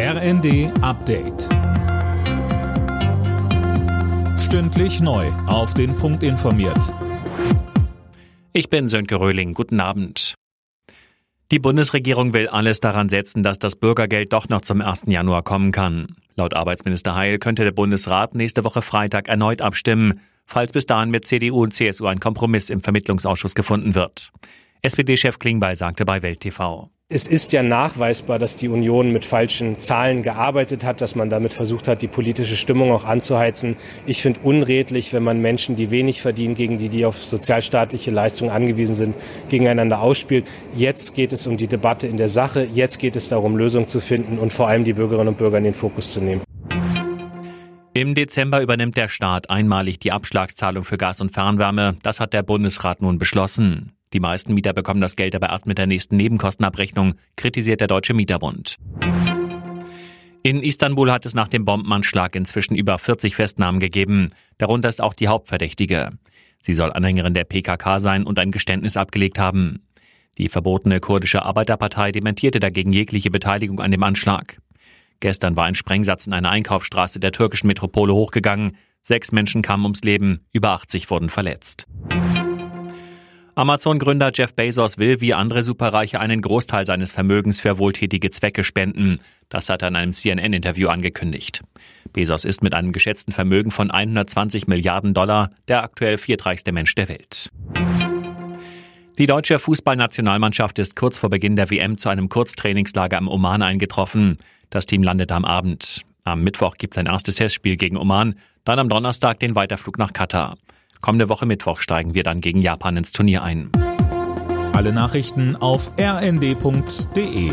RND Update. Stündlich neu. Auf den Punkt informiert. Ich bin Sönke Röhling. Guten Abend. Die Bundesregierung will alles daran setzen, dass das Bürgergeld doch noch zum 1. Januar kommen kann. Laut Arbeitsminister Heil könnte der Bundesrat nächste Woche Freitag erneut abstimmen, falls bis dahin mit CDU und CSU ein Kompromiss im Vermittlungsausschuss gefunden wird. SPD-Chef Klingbeil sagte bei Welt TV. Es ist ja nachweisbar, dass die Union mit falschen Zahlen gearbeitet hat, dass man damit versucht hat, die politische Stimmung auch anzuheizen. Ich finde unredlich, wenn man Menschen, die wenig verdienen, gegen die, die auf sozialstaatliche Leistungen angewiesen sind, gegeneinander ausspielt. Jetzt geht es um die Debatte in der Sache. Jetzt geht es darum, Lösungen zu finden und vor allem die Bürgerinnen und Bürger in den Fokus zu nehmen. Im Dezember übernimmt der Staat einmalig die Abschlagszahlung für Gas und Fernwärme. Das hat der Bundesrat nun beschlossen. Die meisten Mieter bekommen das Geld aber erst mit der nächsten Nebenkostenabrechnung, kritisiert der Deutsche Mieterbund. In Istanbul hat es nach dem Bombenanschlag inzwischen über 40 Festnahmen gegeben. Darunter ist auch die Hauptverdächtige. Sie soll Anhängerin der PKK sein und ein Geständnis abgelegt haben. Die verbotene kurdische Arbeiterpartei dementierte dagegen jegliche Beteiligung an dem Anschlag. Gestern war ein Sprengsatz in einer Einkaufsstraße der türkischen Metropole hochgegangen. Sechs Menschen kamen ums Leben, über 80 wurden verletzt. Amazon-Gründer Jeff Bezos will wie andere Superreiche einen Großteil seines Vermögens für wohltätige Zwecke spenden. Das hat er in einem CNN-Interview angekündigt. Bezos ist mit einem geschätzten Vermögen von 120 Milliarden Dollar der aktuell viertreichste Mensch der Welt. Die deutsche Fußballnationalmannschaft ist kurz vor Beginn der WM zu einem Kurztrainingslager am Oman eingetroffen. Das Team landet am Abend. Am Mittwoch gibt es ein erstes Testspiel gegen Oman, dann am Donnerstag den Weiterflug nach Katar. Kommende Woche Mittwoch steigen wir dann gegen Japan ins Turnier ein. Alle Nachrichten auf rnd.de